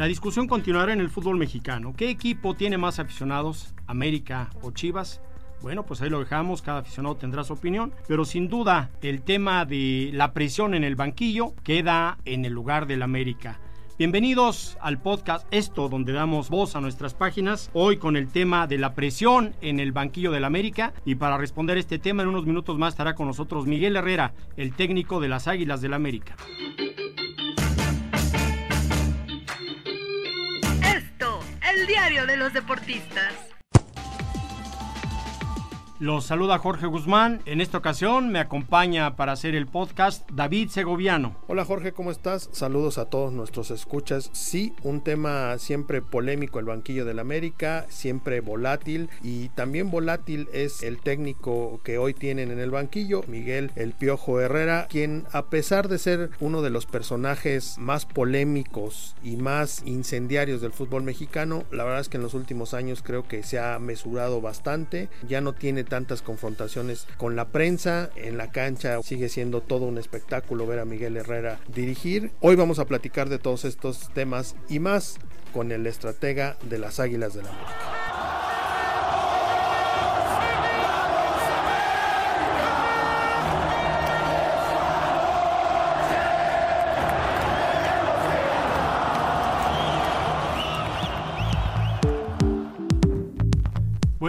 La discusión continuará en el fútbol mexicano. ¿Qué equipo tiene más aficionados, América o Chivas? Bueno, pues ahí lo dejamos, cada aficionado tendrá su opinión, pero sin duda el tema de la presión en el banquillo queda en el lugar del América. Bienvenidos al podcast Esto, donde damos voz a nuestras páginas. Hoy con el tema de la presión en el banquillo del América. Y para responder este tema, en unos minutos más estará con nosotros Miguel Herrera, el técnico de las Águilas del América. El diario de los deportistas. Los saluda Jorge Guzmán. En esta ocasión me acompaña para hacer el podcast David Segoviano. Hola Jorge, ¿cómo estás? Saludos a todos nuestros escuchas. Sí, un tema siempre polémico, el banquillo del América, siempre volátil y también volátil es el técnico que hoy tienen en el banquillo, Miguel El Piojo Herrera, quien a pesar de ser uno de los personajes más polémicos y más incendiarios del fútbol mexicano, la verdad es que en los últimos años creo que se ha mesurado bastante, ya no tiene tantas confrontaciones con la prensa. En la cancha sigue siendo todo un espectáculo ver a Miguel Herrera dirigir. Hoy vamos a platicar de todos estos temas y más con el estratega de las Águilas de la América.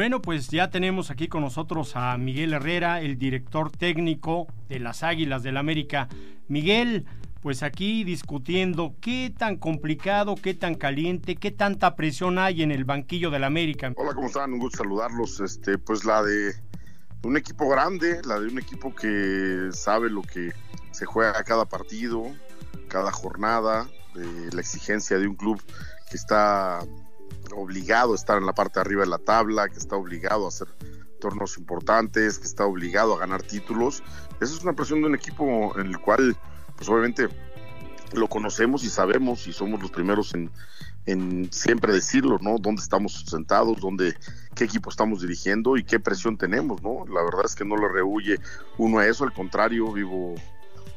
Bueno, pues ya tenemos aquí con nosotros a Miguel Herrera, el director técnico de las Águilas del América. Miguel, pues aquí discutiendo qué tan complicado, qué tan caliente, qué tanta presión hay en el banquillo del América. Hola, ¿cómo están? Un gusto saludarlos. Este, pues la de un equipo grande, la de un equipo que sabe lo que se juega cada partido, cada jornada, la exigencia de un club que está obligado a estar en la parte de arriba de la tabla, que está obligado a hacer torneos importantes, que está obligado a ganar títulos. Esa es una presión de un equipo en el cual, pues obviamente, lo conocemos y sabemos y somos los primeros en, en siempre decirlo, ¿no? Dónde estamos sentados, dónde, qué equipo estamos dirigiendo y qué presión tenemos, ¿no? La verdad es que no le rehuye uno a eso, al contrario, vivo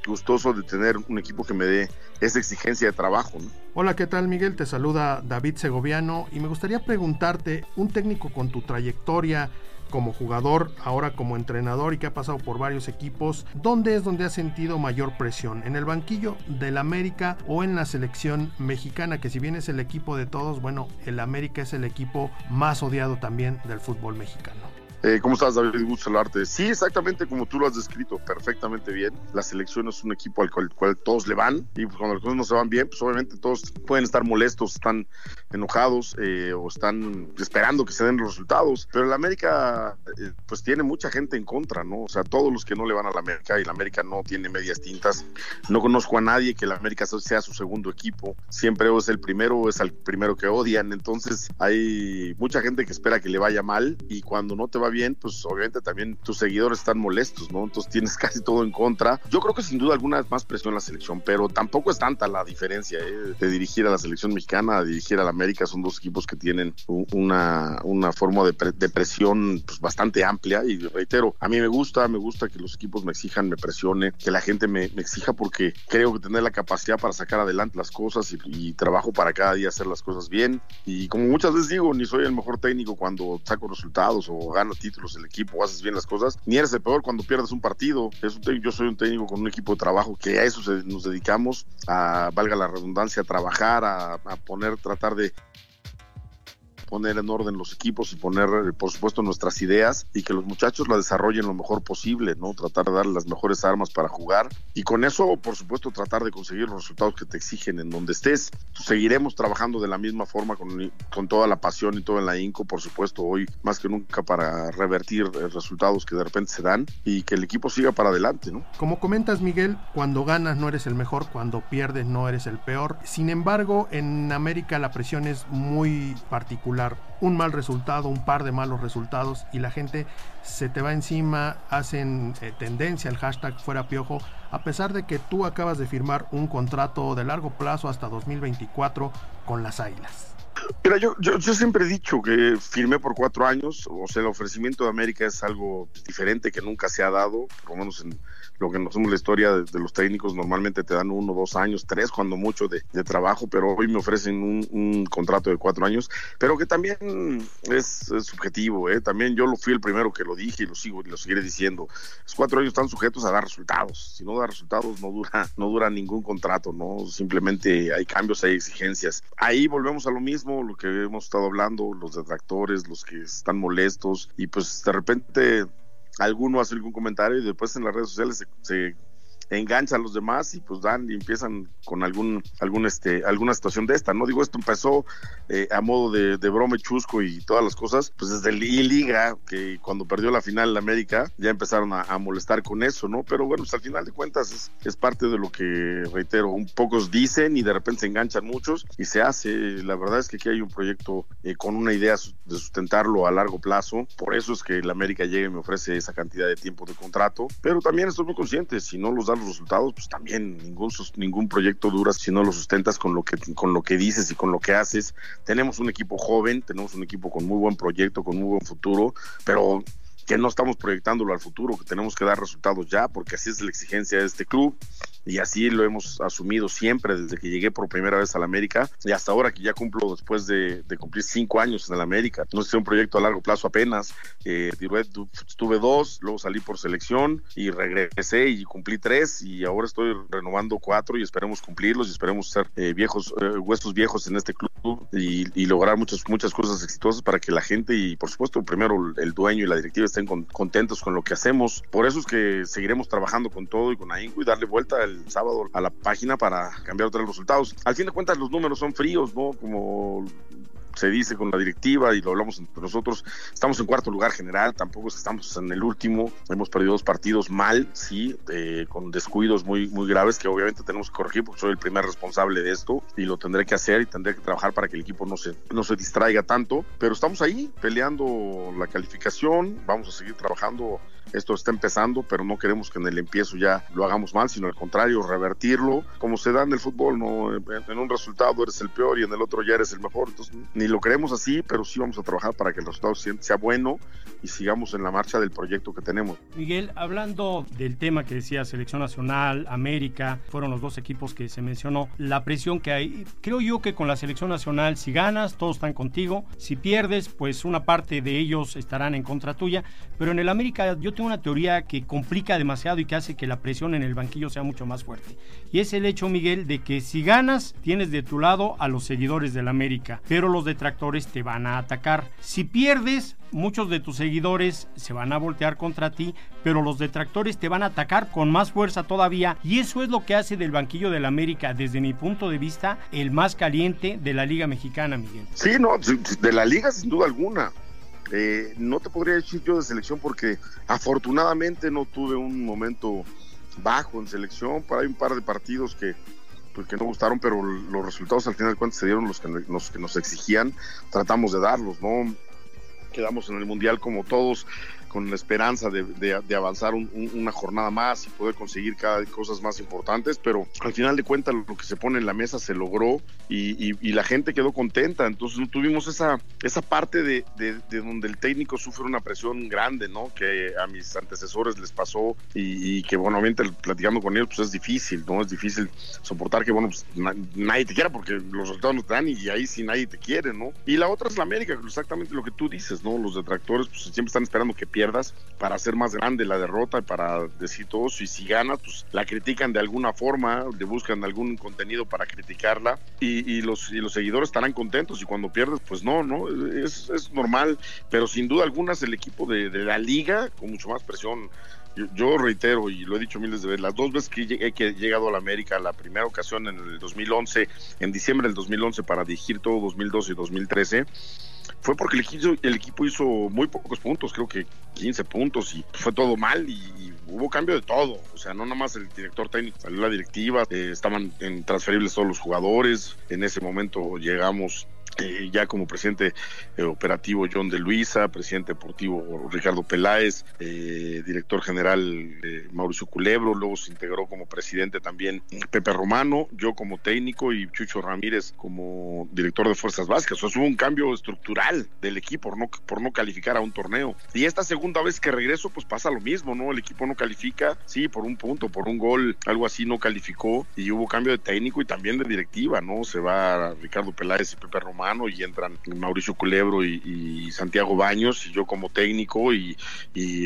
gustoso de tener un equipo que me dé esa exigencia de trabajo. Hola, ¿qué tal Miguel? Te saluda David Segoviano y me gustaría preguntarte, un técnico con tu trayectoria como jugador, ahora como entrenador y que ha pasado por varios equipos, ¿dónde es donde ha sentido mayor presión? ¿En el banquillo del América o en la selección mexicana? Que si bien es el equipo de todos, bueno, el América es el equipo más odiado también del fútbol mexicano. Eh, ¿Cómo estás, David? Gusto saludarte. Sí, exactamente como tú lo has descrito, perfectamente bien. La selección es un equipo al cual, todos le van y pues, cuando las cosas no se van bien, pues obviamente todos pueden estar molestos, están enojados eh, o están esperando que se den los resultados. Pero la América, eh, pues tiene mucha gente en contra, ¿no? O sea, todos los que no le van a la América y la América no tiene medias tintas. No conozco a nadie que la América sea su segundo equipo. Siempre es el primero o es el primero que odian. Entonces hay mucha gente que espera que le vaya mal y cuando no te va bien, pues obviamente también tus seguidores están molestos, ¿no? Entonces tienes casi todo en contra. Yo creo que sin duda alguna es más presión en la selección, pero tampoco es tanta la diferencia ¿eh? de dirigir a la selección mexicana dirigir a la América. Son dos equipos que tienen una, una forma de, presión pues, bastante amplia y reitero, a mí me gusta, me gusta que los equipos me exijan, me presione, que la gente me, exija porque creo que tener la capacidad para sacar adelante las cosas y, y trabajo para cada día hacer las cosas bien. Y como muchas veces digo, ni soy el mejor técnico cuando saco resultados o gano títulos el equipo, haces bien las cosas, ni eres el peor cuando pierdes un partido. Es un yo soy un técnico con un equipo de trabajo que a eso nos dedicamos, a, valga la redundancia, a trabajar, a poner, tratar de poner en orden los equipos y poner, eh, por supuesto, nuestras ideas y que los muchachos la desarrollen lo mejor posible, ¿no? Tratar de dar las mejores armas para jugar y con eso, por supuesto, tratar de conseguir los resultados que te exigen en donde estés. Seguiremos trabajando de la misma forma con, con toda la pasión y todo en la INCO, por supuesto, hoy más que nunca para revertir eh, resultados que de repente se dan y que el equipo siga para adelante, ¿no? Como comentas, Miguel, cuando ganas no eres el mejor, cuando pierdes no eres el peor. Sin embargo, en América la presión es muy particular. Un mal resultado, un par de malos resultados y la gente se te va encima, hacen eh, tendencia el hashtag fuera piojo, a pesar de que tú acabas de firmar un contrato de largo plazo hasta 2024 con las Águilas. Mira, yo, yo, yo, siempre he dicho que firmé por cuatro años, o sea, el ofrecimiento de América es algo diferente que nunca se ha dado, por lo menos en, lo que nos la historia de, los técnicos, normalmente te dan uno, dos años, tres, cuando mucho de, trabajo, pero hoy me ofrecen un, contrato de cuatro años, pero que también es, subjetivo, ¿eh? también yo lo fui el primero que lo dije y lo sigo y lo seguiré diciendo. Los cuatro años están sujetos a dar resultados, si no da resultados no dura, no dura ningún contrato, no simplemente hay cambios, hay exigencias. Ahí volvemos a lo mismo, lo que hemos estado hablando, los detractores, los que están molestos y pues de repente alguno hace algún comentario y después en las redes sociales se, enganchan a los demás y pues dan y empiezan con algún, algún este, alguna situación de esta, ¿no? Digo, esto empezó eh, a modo de, de brome chusco y todas las cosas, pues desde el Liga, que cuando perdió la final en América, ya empezaron a, molestar con eso, ¿no? Pero bueno, pues al final de cuentas es, parte de lo que, reitero, un pocos dicen y de repente se enganchan muchos y se hace. La verdad es que aquí hay un proyecto eh, con una idea de sustentarlo a largo plazo, por eso es que la América llega y me ofrece esa cantidad de tiempo de contrato, pero también estoy muy consciente, si no los da los resultados, pues también ningún, ningún proyecto dura si no lo sustentas con lo, que, con lo que dices y con lo que haces. Tenemos un equipo joven, tenemos un equipo con muy buen proyecto, con muy buen futuro, pero que no estamos proyectándolo al futuro, que tenemos que dar resultados ya, porque así es la exigencia de este club y así lo hemos asumido siempre desde que llegué por primera vez a la América y hasta ahora que ya cumplo después de, cumplir cinco años en la América. No es un proyecto a largo plazo apenas. Eh, tuve dos, luego salí por selección y regresé y cumplí tres y ahora estoy renovando cuatro y esperemos cumplirlos y esperemos ser eh, viejos, eh, huesos viejos en este club y, lograr muchas, muchas cosas exitosas para que la gente y por supuesto primero el dueño y la directiva estén contentos con lo que hacemos. Por eso es que seguiremos trabajando con todo y con AINCO y darle vuelta sábado a la página para cambiar otros resultados. Al fin de cuentas los números son fríos, ¿no? Como se dice con la directiva y lo hablamos entre nosotros, estamos en cuarto lugar general, tampoco estamos en el último, hemos perdido dos partidos mal, sí, con descuidos muy, muy graves que obviamente tenemos que corregir porque soy el primer responsable de esto y lo tendré que hacer y tendré que trabajar para que el equipo no se, no se distraiga tanto, pero estamos ahí peleando la calificación, vamos a seguir trabajando esto está empezando, pero no queremos que en el empiezo ya lo hagamos mal, sino al contrario, revertirlo, como se da en el fútbol, ¿no? En un resultado eres el peor y en el otro ya eres el mejor, entonces ni lo queremos así, pero sí vamos a trabajar para que el resultado sea bueno y sigamos en la marcha del proyecto que tenemos. Miguel, hablando del tema que decía Selección Nacional, América, fueron los dos equipos que se mencionó, la presión que hay, creo yo que con la Selección Nacional, si ganas, todos están contigo, si pierdes, pues una parte de ellos estarán en contra tuya, pero en el América yo tengo una teoría que complica demasiado y que hace que la presión en el banquillo sea mucho más fuerte. Y es el hecho, Miguel, de que si ganas, tienes de tu lado a los seguidores del América, pero los detractores te van a atacar. Si pierdes, muchos de tus seguidores se van a voltear contra ti, pero los detractores te van a atacar con más fuerza todavía. Y eso es lo que hace del banquillo del América, desde mi punto de vista, el más caliente de la Liga Mexicana, Miguel. Sí, no, de la Liga sin duda alguna. Eh, no te podría decir yo de selección porque afortunadamente no tuve un momento bajo en selección. Para hay un par de partidos que, pues, no gustaron, pero los resultados al final de cuentas se dieron los que, los que nos exigían. Tratamos de darlos, ¿no? Quedamos en el Mundial como todos con la esperanza de, avanzar una jornada más y poder conseguir cada cosas más importantes, pero al final de cuentas lo que se pone en la mesa se logró y, la gente quedó contenta, entonces no tuvimos esa, esa parte de, donde el técnico sufre una presión grande, ¿no? Que a mis antecesores les pasó y, que, bueno, obviamente platicando con ellos, pues es difícil, ¿no? Es difícil soportar que, bueno, pues nadie te quiera porque los resultados no te dan y ahí sí nadie te quiere, ¿no? Y la otra es la América, exactamente lo que tú dices, ¿no? Los detractores pues siempre están esperando que pierda para hacer más grande la derrota, para decir todo eso. Y si ganas, pues la critican de alguna forma, le buscan algún contenido para criticarla y, los, y los seguidores estarán contentos. Y cuando pierdes, pues no, no, es, es normal. Pero sin duda alguna el equipo de, de la liga con mucho más presión yo, reitero y lo he dicho miles de veces, las dos veces que he, llegado a la América, la primera ocasión en el 2011, en diciembre del 2011 para dirigir todo 2012 y 2013, fue porque el equipo, el equipo hizo muy pocos puntos, creo que 15 puntos y fue todo mal y, hubo cambio de todo, o sea, no nada más el director técnico, salió la directiva, eh, estaban en transferibles todos los jugadores, en ese momento llegamos eh, ya como presidente eh, operativo John de Luisa, presidente deportivo Ricardo Peláez, eh, director general Mauricio Culebro, luego se integró como presidente también Pepe Romano, yo como técnico y Chucho Ramírez como director de Fuerzas Básicas. O sea, hubo un cambio estructural del equipo por no, por no calificar a un torneo. Y esta segunda vez que regreso, pues pasa lo mismo, ¿no? El equipo no califica, sí, por un punto, por un gol, algo así no calificó y hubo cambio de técnico y también de directiva, ¿no? Se va Ricardo Peláez y Pepe Romano y entran Mauricio Culebro y, Santiago Baños y yo como técnico y,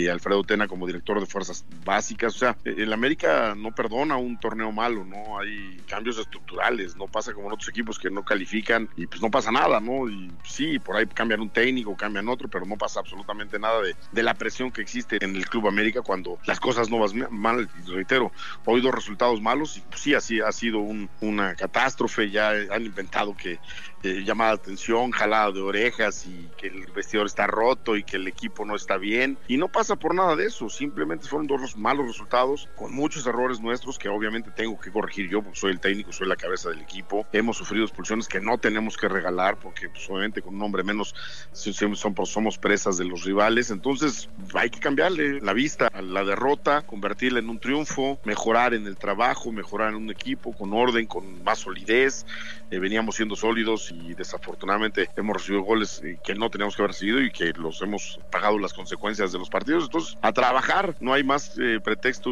Alfredo Tena como director de fuerzas básicas. O sea, el América no perdona un torneo malo, ¿no? Hay cambios estructurales, no pasa como en otros equipos que no califican y pues no pasa nada, ¿no? Y sí, por ahí cambian un técnico, cambian otro, pero no pasa absolutamente nada de, de la presión que existe en el Club América cuando las cosas no van mal. Reitero, hoy dos resultados malos y pues sí, así ha sido una catástrofe, ya han inventado que eh, atención, jalada de orejas y que el vestidor está roto y que el equipo no está bien. Y no pasa por nada de eso, simplemente fueron dos malos resultados con muchos errores nuestros que obviamente tengo que corregir yo porque soy el técnico, soy la cabeza del equipo. Hemos sufrido expulsiones que no tenemos que regalar porque pues, obviamente con un hombre menos somos presas de los rivales. Entonces hay que cambiarle la vista a la derrota, convertirla en un triunfo, mejorar en el trabajo, mejorar en un equipo con orden, con más solidez. Eh, veníamos siendo sólidos y desafortunadamente hemos recibido goles eh, que no teníamos que haber recibido y que los hemos pagado las consecuencias de los partidos. Entonces, a trabajar, no hay más eh, pretexto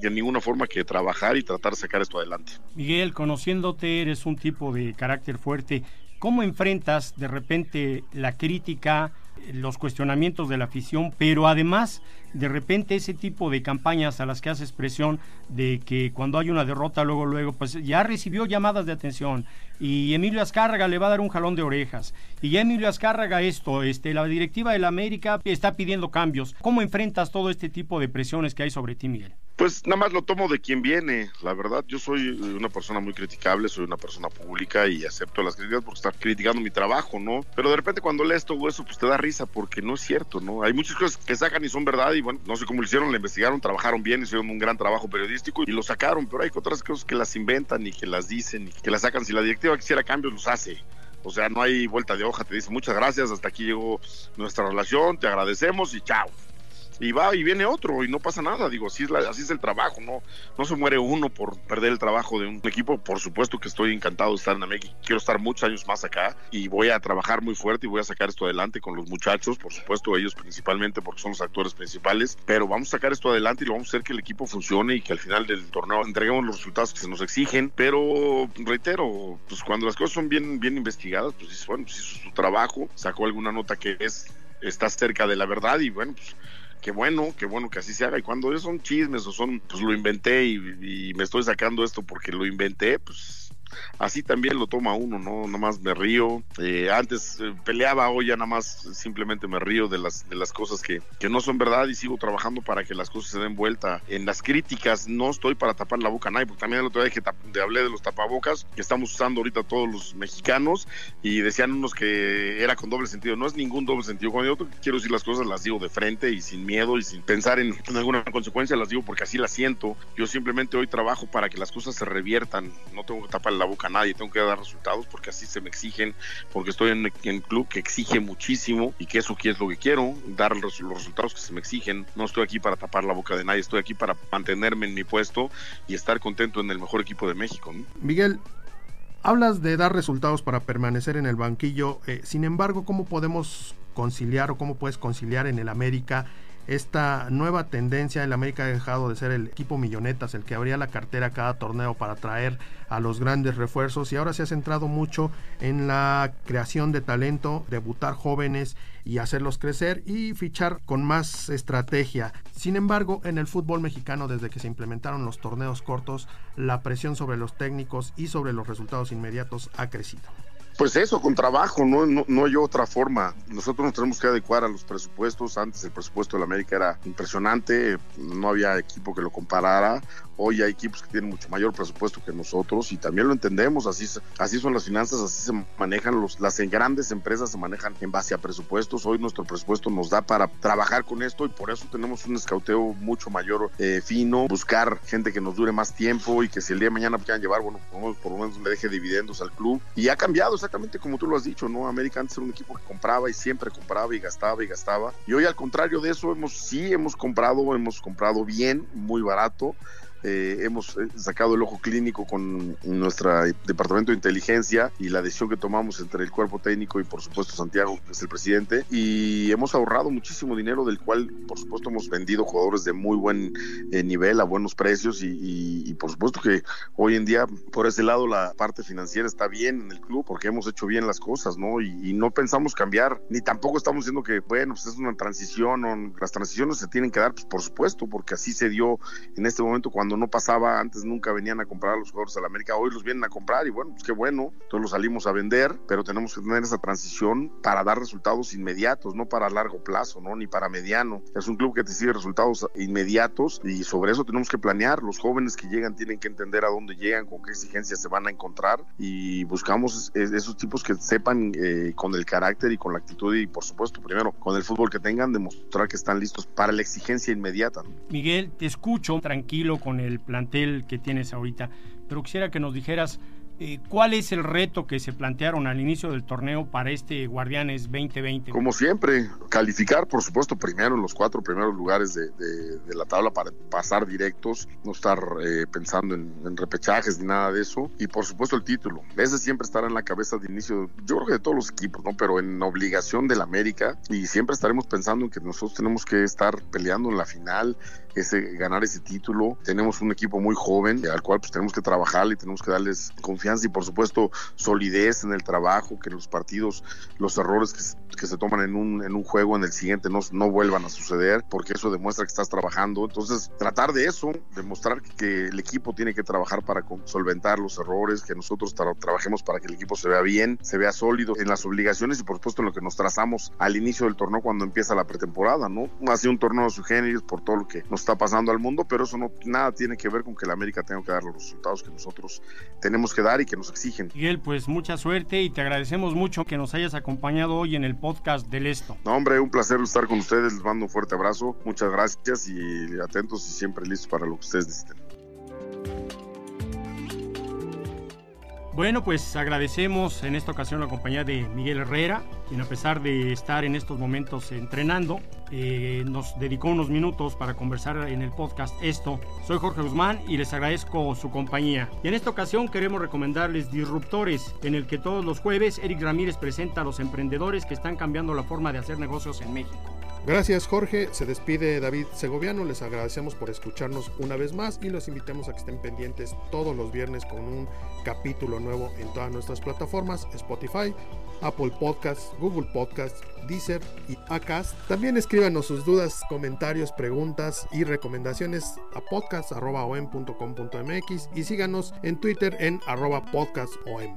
de ninguna forma que trabajar y tratar de sacar esto adelante. Miguel, conociéndote, eres un tipo de carácter fuerte. ¿Cómo enfrentas de repente la crítica? Los cuestionamientos de la afición, pero además de repente ese tipo de campañas a las que haces presión de que cuando hay una derrota luego luego pues ya recibió llamadas de atención y Emilio Azcárraga le va a dar un jalón de orejas y ya Emilio Azcárraga esto, este la directiva de la América está pidiendo cambios. ¿Cómo enfrentas todo este tipo de presiones que hay sobre ti, Miguel? Pues nada más lo tomo de quien viene, la verdad. Yo soy una persona muy criticable, soy una persona pública y acepto las críticas porque está criticando mi trabajo, ¿no? Pero de repente cuando lees todo eso, pues te da risa porque no es cierto, ¿no? Hay muchas cosas que sacan y son verdad y bueno, no sé cómo lo hicieron, le investigaron, trabajaron bien, hicieron un gran trabajo periodístico y lo sacaron, pero hay otras cosas que las inventan y que las dicen y que las sacan. Si la directiva quisiera cambios, los hace. O sea, no hay vuelta de hoja, te dice muchas gracias, hasta aquí llegó nuestra relación, te agradecemos y chao y va y viene otro y no pasa nada. Digo, así es, así es el trabajo, ¿no? No se muere uno por perder el trabajo de un equipo. Por supuesto que estoy encantado de estar en América. Quiero estar muchos años más acá y voy a trabajar muy fuerte y voy a sacar esto adelante con los muchachos, por supuesto, ellos principalmente porque son los actores principales. Pero vamos a sacar esto adelante y lo vamos a hacer que el equipo funcione y que al final del torneo entreguemos los resultados que se nos exigen. Pero reitero, pues cuando las cosas son bien, bien investigadas, pues bueno, pues hizo su trabajo, sacó alguna nota que es está cerca de la verdad y bueno, pues qué bueno, qué bueno que así se haga. Y cuando son chismes o son, pues lo inventé y, y me estoy sacando esto porque lo inventé, pues así también lo toma uno, ¿no? Nada más me río. Eh, antes eh, peleaba, hoy ya nada más simplemente me río de las, de las cosas que, que no son verdad y sigo trabajando para que las cosas se den vuelta. En las críticas no estoy para tapar la boca a nadie, porque también el otro día que hablé de los tapabocas que estamos usando ahorita todos los mexicanos y decían unos que era con doble sentido. No es ningún doble sentido. Cuando yo quiero decir las cosas las digo de frente y sin miedo y sin pensar en, en alguna consecuencia, las digo porque así las siento. Yo simplemente hoy trabajo para que las cosas se reviertan. No tengo que tapar la boca a nadie, tengo que dar resultados porque así se me exigen, porque estoy en, un club que exige muchísimo y que eso es lo que quiero, dar los, resultados que se me exigen. No estoy aquí para tapar la boca de nadie, estoy aquí para mantenerme en mi puesto y estar contento en el mejor equipo de México. Miguel, hablas de dar resultados para permanecer en el banquillo, eh, sin embargo, ¿cómo podemos conciliar o cómo puedes conciliar en el América esta nueva tendencia. El América ha dejado de ser el equipo millonetas, el que abría la cartera cada torneo para traer a los grandes refuerzos y ahora se ha centrado mucho en la creación de talento, debutar jóvenes y hacerlos crecer y fichar con más estrategia. Sin embargo, en el fútbol mexicano, desde que se implementaron los torneos cortos, la presión sobre los técnicos y sobre los resultados inmediatos ha crecido. Pues eso, con trabajo, no, no, no, hay otra forma. Nosotros nos tenemos que adecuar a los presupuestos. Antes el presupuesto de la América era impresionante, no había equipo que lo comparara. Hoy hay equipos que tienen mucho mayor presupuesto que nosotros y también lo entendemos, así, así son las finanzas, así se manejan los, las grandes empresas, se manejan en base a presupuestos. Hoy nuestro presupuesto nos da para trabajar con esto y por eso tenemos un escauteo mucho mayor eh, fino, buscar gente que nos dure más tiempo y que si el día de mañana quieran llevar, bueno, por lo menos le deje dividendos al club. Y ha cambiado exactamente como tú lo has dicho, ¿no? América antes era un equipo que compraba y siempre compraba y gastaba y gastaba. Y hoy al contrario de eso, hemos sí hemos comprado, hemos comprado bien, muy barato. Eh, hemos eh, sacado el ojo clínico con nuestro departamento de inteligencia y la decisión que tomamos entre el cuerpo técnico y por supuesto Santiago, que es el presidente, y hemos ahorrado muchísimo dinero del cual por supuesto hemos vendido jugadores de muy buen eh, nivel a buenos precios y, por supuesto que hoy en día por ese lado la parte financiera está bien en el club porque hemos hecho bien las cosas, ¿no? Y, no pensamos cambiar, ni tampoco estamos diciendo que, bueno, pues es una transición, o, las transiciones se tienen que dar, pues por supuesto, porque así se dio en este momento cuando no pasaba, antes nunca venían a comprar a los jugadores a la América, hoy los vienen a comprar y bueno, pues qué bueno, entonces los salimos a vender, pero tenemos que tener esa transición para dar resultados inmediatos, no para largo plazo, ¿no? Ni para mediano. Es un club que te sigue resultados inmediatos y sobre eso tenemos que planear. Los jóvenes que llegan tienen que entender a dónde llegan, con qué exigencias se van a encontrar y buscamos esos tipos que sepan eh, con el carácter y con la actitud y por supuesto primero con el fútbol que tengan demostrar que están listos para la exigencia inmediata. Miguel, te escucho tranquilo con el plantel que tienes ahorita, pero quisiera que nos dijeras eh, ¿Cuál es el reto que se plantearon al inicio del torneo para este Guardianes 2020? Como siempre, calificar, por supuesto, primero en los cuatro primeros lugares de, la tabla para pasar directos, no estar eh, pensando en, repechajes ni nada de eso. Y por supuesto el título. Ese siempre estará en la cabeza de inicio, yo creo que de todos los equipos, ¿no? Pero en obligación del América y siempre estaremos pensando en que nosotros tenemos que estar peleando en la final, ese, ganar ese título. Tenemos un equipo muy joven al cual pues tenemos que trabajar y tenemos que darles confianza y por supuesto solidez en el trabajo, que los partidos los errores que, que se toman en un, en un juego en el siguiente no, no vuelvan a suceder, porque eso demuestra que estás trabajando. Entonces, tratar de eso, demostrar que, el equipo tiene que trabajar para solventar los errores, que nosotros trabajemos para que el equipo se vea bien, se vea sólido en las obligaciones y por supuesto en lo que nos trazamos al inicio del torneo cuando empieza la pretemporada, ¿no? Ha sido un torneo de su género por todo lo que nos está pasando al mundo, pero eso no nada tiene que ver con que la América tenga que dar los resultados que nosotros tenemos que dar y que nos exigen. Miguel, pues mucha suerte y te agradecemos mucho que nos hayas acompañado hoy en el podcast del Esto. No, hombre, un placer estar con ustedes, les mando un fuerte abrazo, muchas gracias y atentos y siempre listos para lo que ustedes necesiten. Bueno, pues agradecemos en esta ocasión la compañía de Miguel Herrera, quien a pesar de estar en estos momentos entrenando, eh, nos dedicó unos minutos para conversar en el podcast esto. Soy Jorge Guzmán y les agradezco su compañía. Y en esta ocasión queremos recomendarles Disruptores, en el que todos los jueves Eric Ramírez presenta a los emprendedores que están cambiando la forma de hacer negocios en México. Gracias Jorge, se despide David Segoviano, les agradecemos por escucharnos una vez más y los invitamos a que estén pendientes todos los viernes con un capítulo nuevo en todas nuestras plataformas, Spotify, Apple Podcasts, Google Podcasts, Deezer y Acast. También escríbanos sus dudas, comentarios, preguntas y recomendaciones a podcast.om.com.mx y síganos en Twitter en arroba podcastom.